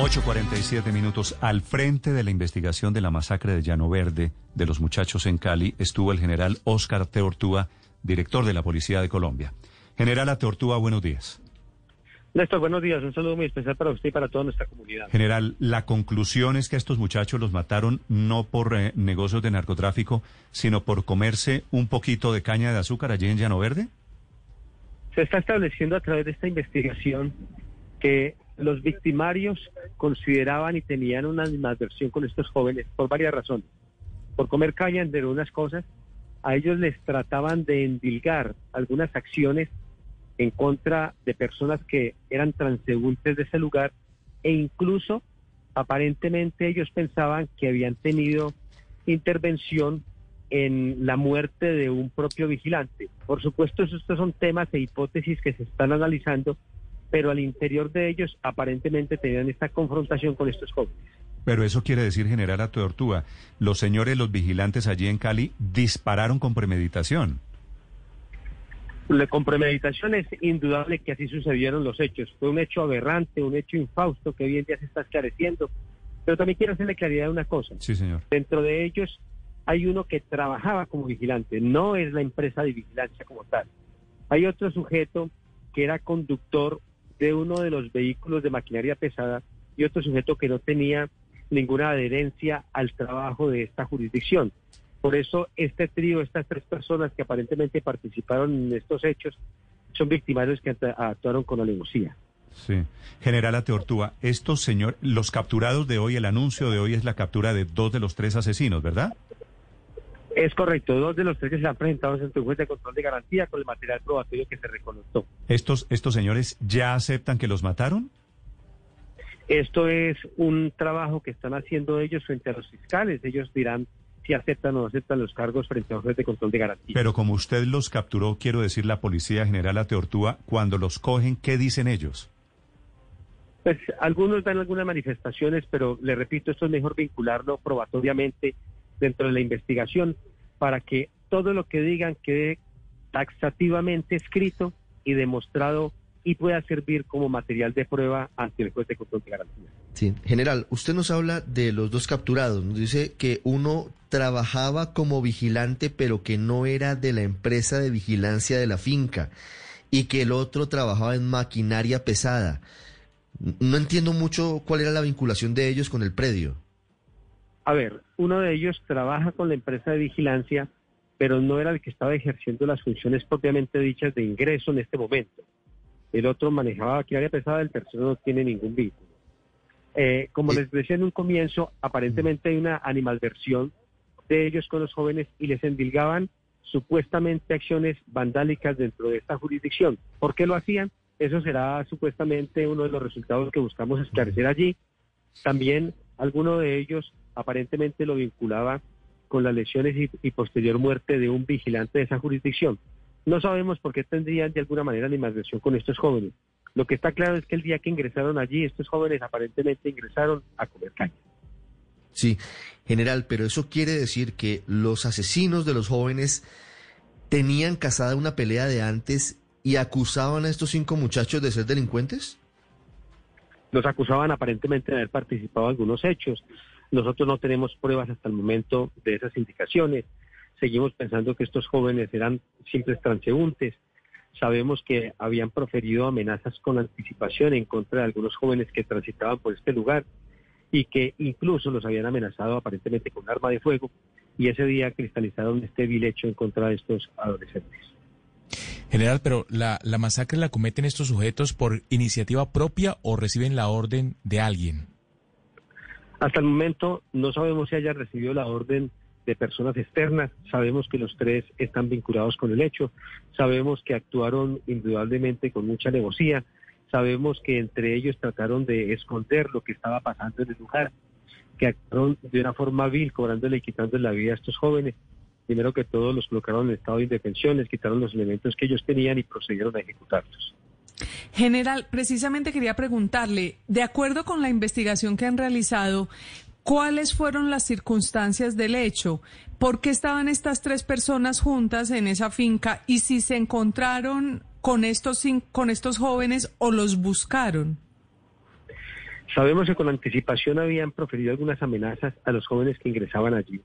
8.47 minutos. Al frente de la investigación de la masacre de Llano Verde de los muchachos en Cali estuvo el general Oscar Teortúa, director de la Policía de Colombia. General Teortúa, buenos días. Néstor, buenos días. Un saludo muy especial para usted y para toda nuestra comunidad. General, la conclusión es que estos muchachos los mataron no por eh, negocios de narcotráfico, sino por comerse un poquito de caña de azúcar allí en Llano Verde. Se está estableciendo a través de esta investigación que los victimarios consideraban y tenían una animadversión con estos jóvenes por varias razones. Por comer caña, entre unas cosas, a ellos les trataban de endilgar algunas acciones en contra de personas que eran transeúntes de ese lugar e incluso aparentemente ellos pensaban que habían tenido intervención en la muerte de un propio vigilante. Por supuesto, estos son temas e hipótesis que se están analizando pero al interior de ellos aparentemente tenían esta confrontación con estos jóvenes. Pero eso quiere decir, general a Tortuga, los señores, los vigilantes allí en Cali, dispararon con premeditación. La con premeditación es indudable que así sucedieron los hechos. Fue un hecho aberrante, un hecho infausto que hoy en día se está esclareciendo. Pero también quiero hacerle claridad de una cosa. Sí, señor. Dentro de ellos hay uno que trabajaba como vigilante, no es la empresa de vigilancia como tal. Hay otro sujeto que era conductor de uno de los vehículos de maquinaria pesada y otro sujeto que no tenía ninguna adherencia al trabajo de esta jurisdicción. Por eso este trío, estas tres personas que aparentemente participaron en estos hechos, son victimarios que actuaron con alevosía. Sí. General Ateortúa, estos señores, los capturados de hoy, el anuncio de hoy es la captura de dos de los tres asesinos, ¿verdad? Es correcto, dos de los tres que se han presentado en el juez de control de garantía con el material probatorio que se reconoció. ¿Estos, ¿Estos señores ya aceptan que los mataron? Esto es un trabajo que están haciendo ellos frente a los fiscales. Ellos dirán si aceptan o no aceptan los cargos frente al juez de control de garantía. Pero como usted los capturó, quiero decir, la Policía General Ateortúa, cuando los cogen, ¿qué dicen ellos? Pues algunos dan algunas manifestaciones, pero le repito, esto es mejor vincularlo probatoriamente dentro de la investigación para que todo lo que digan quede taxativamente escrito y demostrado y pueda servir como material de prueba ante el juez de control de garantía. Sí, general, usted nos habla de los dos capturados, nos dice que uno trabajaba como vigilante pero que no era de la empresa de vigilancia de la finca y que el otro trabajaba en maquinaria pesada. No entiendo mucho cuál era la vinculación de ellos con el predio. A ver, uno de ellos trabaja con la empresa de vigilancia, pero no era el que estaba ejerciendo las funciones propiamente dichas de ingreso en este momento. El otro manejaba maquinaria pesada, el tercero no tiene ningún vínculo. Eh, como les decía en un comienzo, aparentemente hay una animalversión de ellos con los jóvenes y les endilgaban supuestamente acciones vandálicas dentro de esta jurisdicción. ¿Por qué lo hacían? Eso será supuestamente uno de los resultados que buscamos esclarecer allí. También alguno de ellos aparentemente lo vinculaba con las lesiones y, posterior muerte de un vigilante de esa jurisdicción. No sabemos por qué tendrían de alguna manera animadversión con estos jóvenes. Lo que está claro es que el día que ingresaron allí, estos jóvenes aparentemente ingresaron a comer caña. Sí, general, pero eso quiere decir que los asesinos de los jóvenes tenían casada una pelea de antes y acusaban a estos cinco muchachos de ser delincuentes? Los acusaban aparentemente de haber participado en algunos hechos. Nosotros no tenemos pruebas hasta el momento de esas indicaciones. Seguimos pensando que estos jóvenes eran simples transeúntes. Sabemos que habían proferido amenazas con anticipación en contra de algunos jóvenes que transitaban por este lugar y que incluso los habían amenazado aparentemente con arma de fuego y ese día cristalizaron este vil hecho en contra de estos adolescentes. General, pero la, la masacre la cometen estos sujetos por iniciativa propia o reciben la orden de alguien. Hasta el momento no sabemos si haya recibido la orden de personas externas, sabemos que los tres están vinculados con el hecho, sabemos que actuaron indudablemente con mucha negocia, sabemos que entre ellos trataron de esconder lo que estaba pasando en el lugar, que actuaron de una forma vil, cobrándole y quitándole la vida a estos jóvenes. Primero que todo los colocaron en estado de indefensión, les quitaron los elementos que ellos tenían y procedieron a ejecutarlos. General, precisamente quería preguntarle, de acuerdo con la investigación que han realizado, ¿cuáles fueron las circunstancias del hecho? ¿Por qué estaban estas tres personas juntas en esa finca? Y si se encontraron con estos, con estos jóvenes o los buscaron. Sabemos que con anticipación habían proferido algunas amenazas a los jóvenes que ingresaban allí.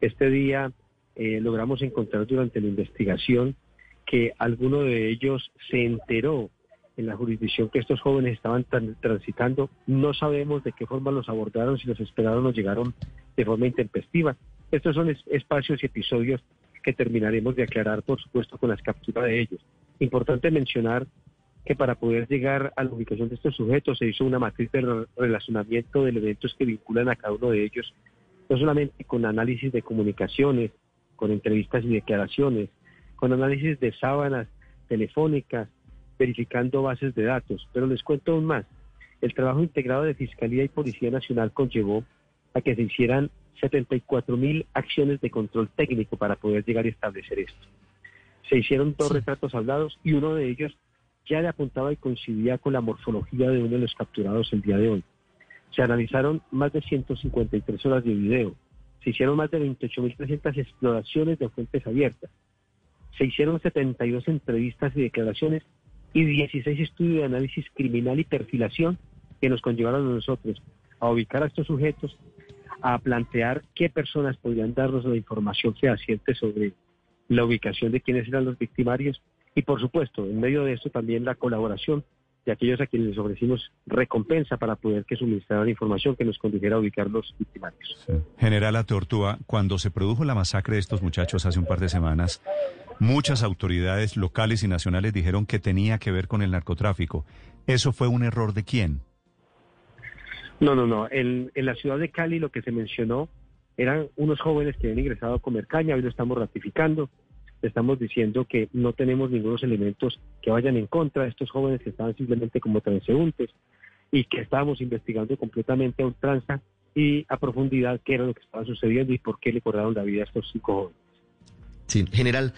Este día eh, logramos encontrar durante la investigación que alguno de ellos se enteró en la jurisdicción que estos jóvenes estaban transitando. No sabemos de qué forma los abordaron, si los esperaron o llegaron de forma intempestiva. Estos son espacios y episodios que terminaremos de aclarar, por supuesto, con las capturas de ellos. Importante mencionar que para poder llegar a la ubicación de estos sujetos se hizo una matriz de relacionamiento de elementos que vinculan a cada uno de ellos, no solamente con análisis de comunicaciones, con entrevistas y declaraciones, con análisis de sábanas telefónicas, verificando bases de datos. Pero les cuento aún más. El trabajo integrado de Fiscalía y Policía Nacional conllevó a que se hicieran 74 mil acciones de control técnico para poder llegar a establecer esto. Se hicieron dos retratos hablados y uno de ellos ya le apuntaba y coincidía con la morfología de uno de los capturados el día de hoy. Se analizaron más de 153 horas de video. Se hicieron más de 28.300 exploraciones de fuentes abiertas. Se hicieron 72 entrevistas y declaraciones y 16 estudios de análisis criminal y perfilación que nos conllevaron a nosotros a ubicar a estos sujetos, a plantear qué personas podrían darnos la información fehaciente sobre la ubicación de quiénes eran los victimarios y, por supuesto, en medio de esto también la colaboración de aquellos a quienes les ofrecimos recompensa para poder que suministraran información que nos condujera a ubicar los victimarios. General Atortúa, cuando se produjo la masacre de estos muchachos hace un par de semanas, muchas autoridades locales y nacionales dijeron que tenía que ver con el narcotráfico. ¿Eso fue un error de quién? No, no, no. En, la ciudad de Cali lo que se mencionó eran unos jóvenes que habían ingresado a comer caña, hoy lo estamos ratificando estamos diciendo que no tenemos ningunos elementos que vayan en contra de estos jóvenes que estaban simplemente como transeúntes y que estábamos investigando completamente a ultranza y a profundidad qué era lo que estaba sucediendo y por qué le cobraron la vida a estos cinco jóvenes. Sí, general,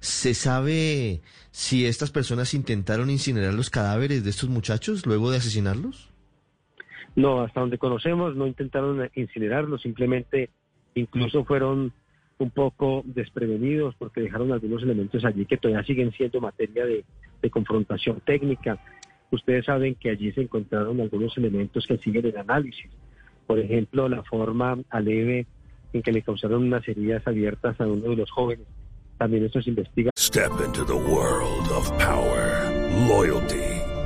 ¿se sabe si estas personas intentaron incinerar los cadáveres de estos muchachos luego de asesinarlos? No, hasta donde conocemos no intentaron incinerarlos, simplemente incluso fueron un poco desprevenidos porque dejaron algunos elementos allí que todavía siguen siendo materia de, confrontación técnica. Ustedes saben que allí se encontraron algunos elementos que siguen en análisis. Por ejemplo, la forma aleve en que le causaron unas heridas abiertas a uno de los jóvenes. También esto se investiga. Step into the world of power, loyalty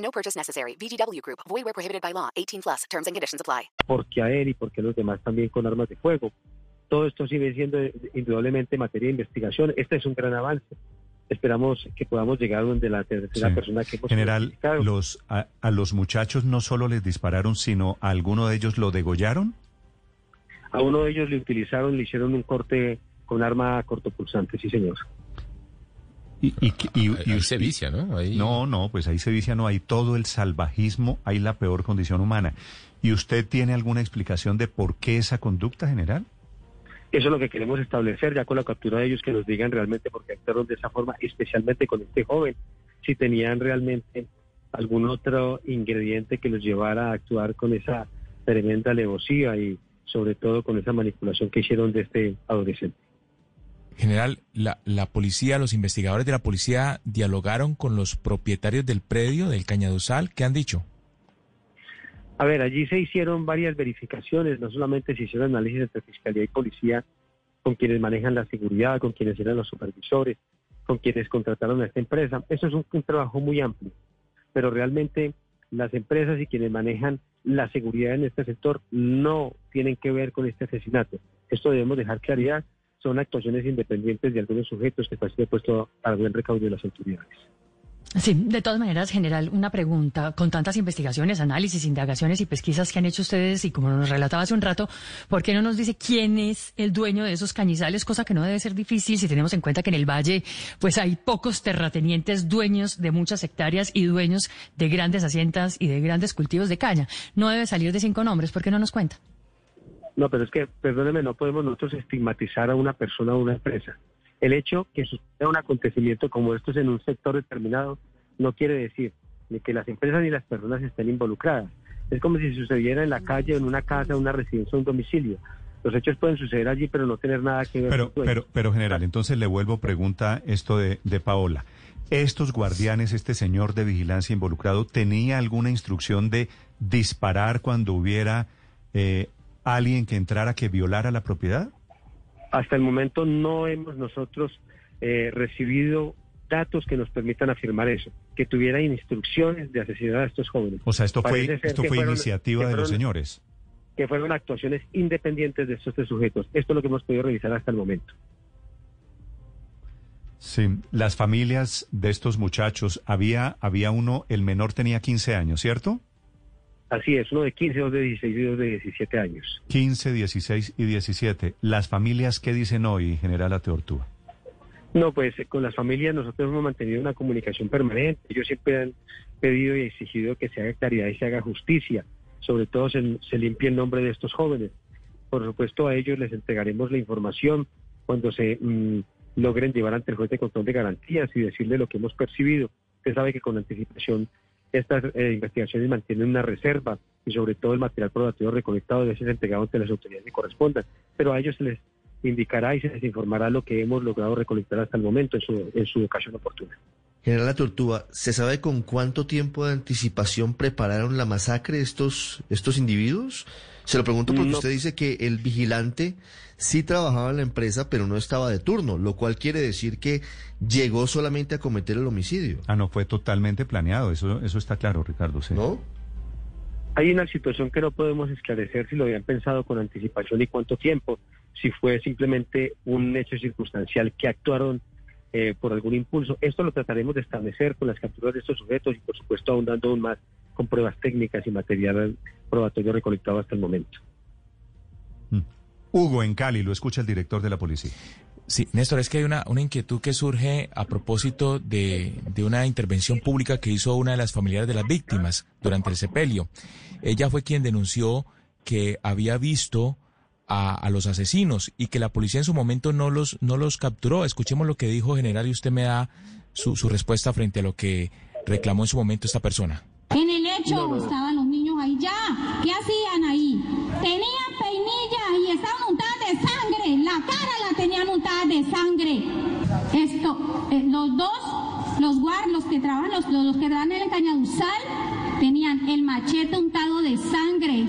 No purchase necessary. VGW Group. Void where prohibited by law. 18 plus. Terms and conditions apply. Porque a él y porque los demás también con armas de fuego. Todo esto sigue siendo indudablemente materia de investigación. Este es un gran avance. Esperamos que podamos llegar donde la tercera persona que hemos General, los, a, los muchachos no solo les dispararon, sino a alguno de ellos lo degollaron. A uno de ellos le utilizaron, le hicieron un corte con arma cortopulsante, sí señor. Y, y, se vicia, ¿no? No, no, pues ahí se vicia, no, hay todo el salvajismo, hay la peor condición humana. ¿Y usted tiene alguna explicación de por qué esa conducta general? Eso es lo que queremos establecer ya con la captura de ellos, que nos digan realmente por qué actuaron de esa forma, especialmente con este joven, si tenían realmente algún otro ingrediente que los llevara a actuar con esa tremenda alevosía y sobre todo con esa manipulación que hicieron de este adolescente. General, la, la policía, los investigadores de la policía dialogaron con los propietarios del predio del Cañaduzal. ¿Qué han dicho? A ver, allí se hicieron varias verificaciones, no solamente se hicieron análisis entre Fiscalía y Policía con quienes manejan la seguridad, con quienes eran los supervisores, con quienes contrataron a esta empresa. Eso es un, trabajo muy amplio, pero realmente las empresas y quienes manejan la seguridad en este sector no tienen que ver con este asesinato. Esto debemos dejar claridad, son actuaciones independientes de algunos sujetos que están puesto al buen recaudo de las autoridades. Sí, de todas maneras, general, una pregunta. Con tantas investigaciones, análisis, indagaciones y pesquisas que han hecho ustedes, y como nos relataba hace un rato, ¿por qué no nos dice quién es el dueño de esos cañizales? Cosa que no debe ser difícil si tenemos en cuenta que en el valle, pues hay pocos terratenientes dueños de muchas hectáreas y dueños de grandes haciendas y de grandes cultivos de caña. No debe salir de cinco nombres, ¿por qué no nos cuenta? No, pero es que, perdóneme, no podemos nosotros estigmatizar a una persona o una empresa. El hecho que suceda un acontecimiento como estos en un sector determinado no quiere decir ni que las empresas ni las personas estén involucradas. Es como si sucediera en la calle, en una casa, en una residencia, un domicilio. Los hechos pueden suceder allí, pero no tener nada que ver Pero, con pero, pero general, entonces le vuelvo pregunta esto de, de Paola. ¿Estos guardianes, este señor de vigilancia involucrado, tenía alguna instrucción de disparar cuando hubiera eh, alguien que entrara que violara la propiedad? Hasta el momento no hemos nosotros eh, recibido datos que nos permitan afirmar eso, que tuvieran instrucciones de asesinar a estos jóvenes. O sea, esto fue, Parece esto fue fueron- iniciativa de los señores. Que fueron actuaciones independientes de estos tres sujetos. Esto es lo que hemos podido revisar hasta el momento. Sí, las familias de estos muchachos, había, había uno, el menor tenía 15 años, ¿cierto? Así es, uno de 15, dos de 16 y dos de 17 años. 15, 16 y 17. ¿Las familias qué dicen hoy, general Ateortúa? No, pues eh, con las familias nosotros hemos mantenido una comunicación permanente. Ellos siempre han pedido y exigido que se haga claridad y se haga justicia. Sobre todo se, se limpie el nombre de estos jóvenes. Por supuesto, a ellos les entregaremos la información cuando se mm, logren llevar ante el juez de control de garantías y decirle lo que hemos percibido. Usted sabe que con anticipación estas eh, investigaciones mantienen una reserva y sobre todo el material probatorio recolectado debe ser entregado ante las autoridades que correspondan. Pero a ellos se les indicará y se les informará lo que hemos logrado recolectar hasta el momento en su, en su ocasión oportuna. General La Tortuga, ¿se sabe con cuánto tiempo de anticipación prepararon la masacre estos, estos individuos? Se lo pregunto porque No. usted dice que el vigilante sí trabajaba en la empresa, pero no estaba de turno, lo cual quiere decir que llegó solamente a cometer el homicidio, Ah, no, fue totalmente planeado, eso, eso está claro, Ricardo. sí. ¿no? Hay una situación que no podemos esclarecer si lo habían pensado con anticipación y cuánto tiempo, si fue simplemente un hecho circunstancial que actuaron eh, por algún impulso. Esto lo trataremos de establecer con las capturas de estos sujetos y por supuesto ahondando aún más con pruebas técnicas y material probatorio recolectado hasta el momento. Hugo, en Cali, lo escucha el director de la policía. Sí, Néstor, es que hay una, una inquietud que surge a propósito de, de una intervención pública que hizo una de las familiares de las víctimas durante el sepelio. Ella fue quien denunció que había visto a, a los asesinos y que la policía en su momento no los, no los capturó. Escuchemos lo que dijo general y usted me da su, su respuesta frente a lo que reclamó en su momento esta persona. En el hecho No, no. estaban los niños ahí ya. ¿Qué hacían ahí? Tenían peinillas y estaban untadas de sangre. La cara la tenían untada de sangre. Esto, eh, los dos, los guard, los que trabajan, los, los que trabajan en el cañaduzal, tenían el machete untado de sangre.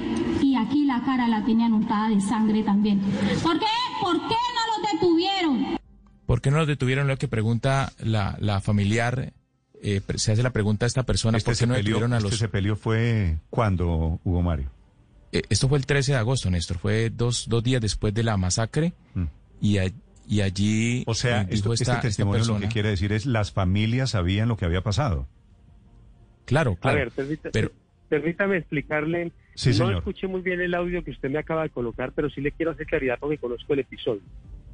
La cara la tenían untada de sangre también. ¿Por qué? ¿Por qué no los detuvieron? ¿Por qué no los detuvieron? Lo que pregunta la, la familiar, eh, se hace la pregunta a esta persona, Este ¿por qué no detuvieron a este los... sepelio fue cuando, Hugo Mario. Eh, esto fue el 13 de agosto, Néstor, fue dos, dos días después de la masacre Mm. y, a- y allí O sea, eh, dijo esto- esta, este esta testimonio lo que quiere decir es las familias sabían lo que había pasado. Claro, claro. A ver, permita- pero- permítame explicarle. Sí, no señor. escuché muy bien el audio que usted me acaba de colocar, pero sí le quiero hacer claridad porque conozco el episodio.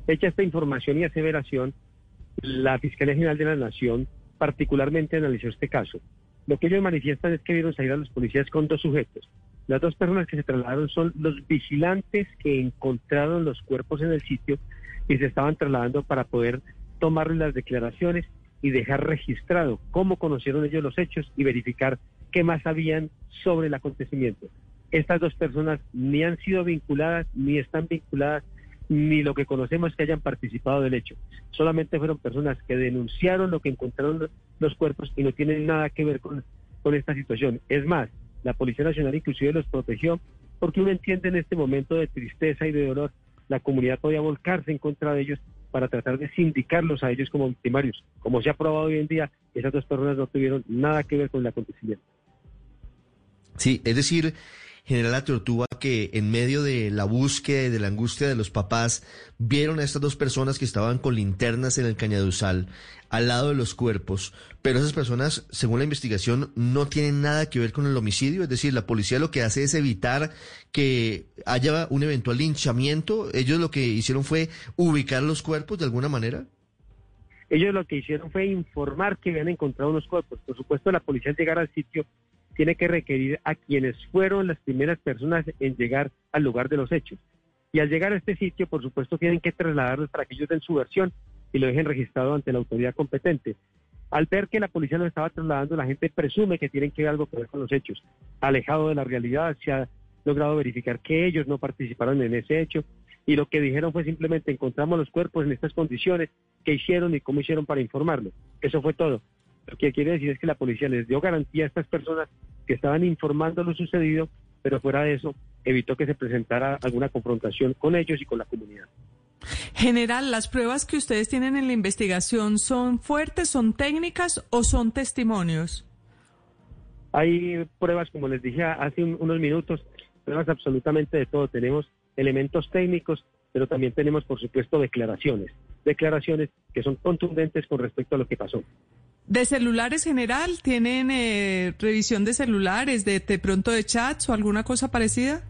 Hecha esta información y aseveración, la Fiscalía General de la Nación particularmente analizó este caso. Lo que ellos manifiestan es que vieron salir a los policías con dos sujetos. Las dos personas que se trasladaron son los vigilantes que encontraron los cuerpos en el sitio y se estaban trasladando para poder tomar las declaraciones y dejar registrado cómo conocieron ellos los hechos y verificar qué más sabían sobre el acontecimiento. Estas dos personas ni han sido vinculadas, ni están vinculadas, ni lo que conocemos que hayan participado del hecho. Solamente fueron personas que denunciaron lo que encontraron los- cuerpos y no tienen nada que ver con, con esta situación. Es más, la Policía Nacional inclusive los protegió porque uno entiende en este momento de tristeza y de dolor, la comunidad podía volcarse en contra de ellos para tratar de sindicarlos a ellos como victimarios. Como se ha probado hoy en día, esas dos personas no tuvieron nada que ver con el acontecimiento. Sí, es decir, General La Tortuga, que en medio de la búsqueda y de la angustia de los papás, vieron a estas dos personas que estaban con linternas en el cañaduzal, al lado de los cuerpos, pero esas personas, según la investigación, no tienen nada que ver con el homicidio, es decir, la policía lo que hace es evitar que haya un eventual linchamiento, ellos lo que hicieron fue ubicar los cuerpos de alguna manera. Ellos lo que hicieron fue informar que habían encontrado unos cuerpos. Por supuesto, la policía al llegar al sitio tiene que requerir a quienes fueron las primeras personas en llegar al lugar de los hechos. Y al llegar a este sitio, por supuesto, tienen que trasladarlos para que ellos den su versión y lo dejen registrado ante la autoridad competente. Al ver que la policía los estaba trasladando, la gente presume que tienen que ver algo que ver con los hechos. Alejado de la realidad, se ha logrado verificar que ellos no participaron en ese hecho y lo que dijeron fue simplemente encontramos los cuerpos en estas condiciones, qué hicieron y cómo hicieron para informarlo. Eso fue todo. Lo que quiere decir es que la policía les dio garantía a estas personas que estaban informando lo sucedido, pero fuera de eso evitó que se presentara alguna confrontación con ellos y con la comunidad. General, ¿las pruebas que ustedes tienen en la investigación son fuertes, son técnicas o son testimonios? Hay pruebas, como les dije hace unos minutos, pruebas absolutamente de todo. Tenemos elementos técnicos, pero también tenemos, por supuesto, declaraciones. Declaraciones que son contundentes con respecto a lo que pasó. ¿De celulares general? ¿Tienen eh, revisión de celulares, de, de pronto de chats o alguna cosa parecida?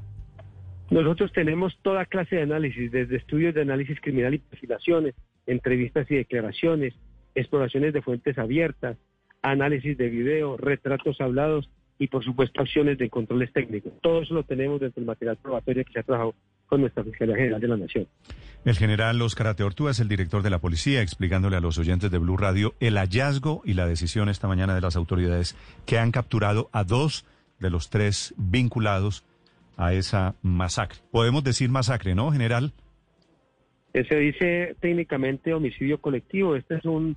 Nosotros tenemos toda clase de análisis, desde estudios de análisis criminal y perfilaciones, entrevistas y declaraciones, exploraciones de fuentes abiertas, análisis de video, retratos hablados y por supuesto acciones de controles técnicos. Todo eso lo tenemos dentro del material probatorio que se ha trabajado con nuestra Fiscalía General de la Nación. El general Oscar Ateortúa es el director de la policía, explicándole a los oyentes de Blue Radio el hallazgo y la decisión esta mañana de las autoridades que han capturado a dos de los tres vinculados a esa masacre. Podemos decir masacre, ¿no, general? Se dice técnicamente homicidio colectivo. Este es un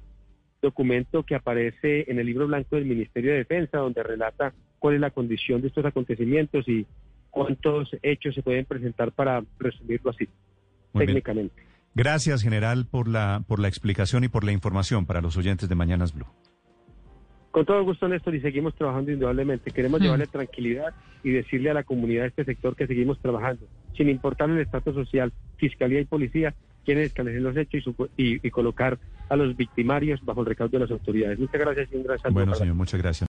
documento que aparece en el libro blanco del Ministerio de Defensa, donde relata cuál es la condición de estos acontecimientos y cuántos hechos se pueden presentar para resumirlo así, técnicamente. Gracias, general, por la, por la explicación y por la información para los oyentes de Mañanas Blue. Con todo gusto, Néstor, y seguimos trabajando indudablemente. Queremos llevarle tranquilidad y decirle a la comunidad de este sector que seguimos trabajando, sin importar el estatus social, fiscalía y policía, quieren esclarecer los hechos y, y, colocar a los victimarios bajo el recaudo de las autoridades. Muchas gracias y un gran saludo. Bueno, señor, muchas gracias.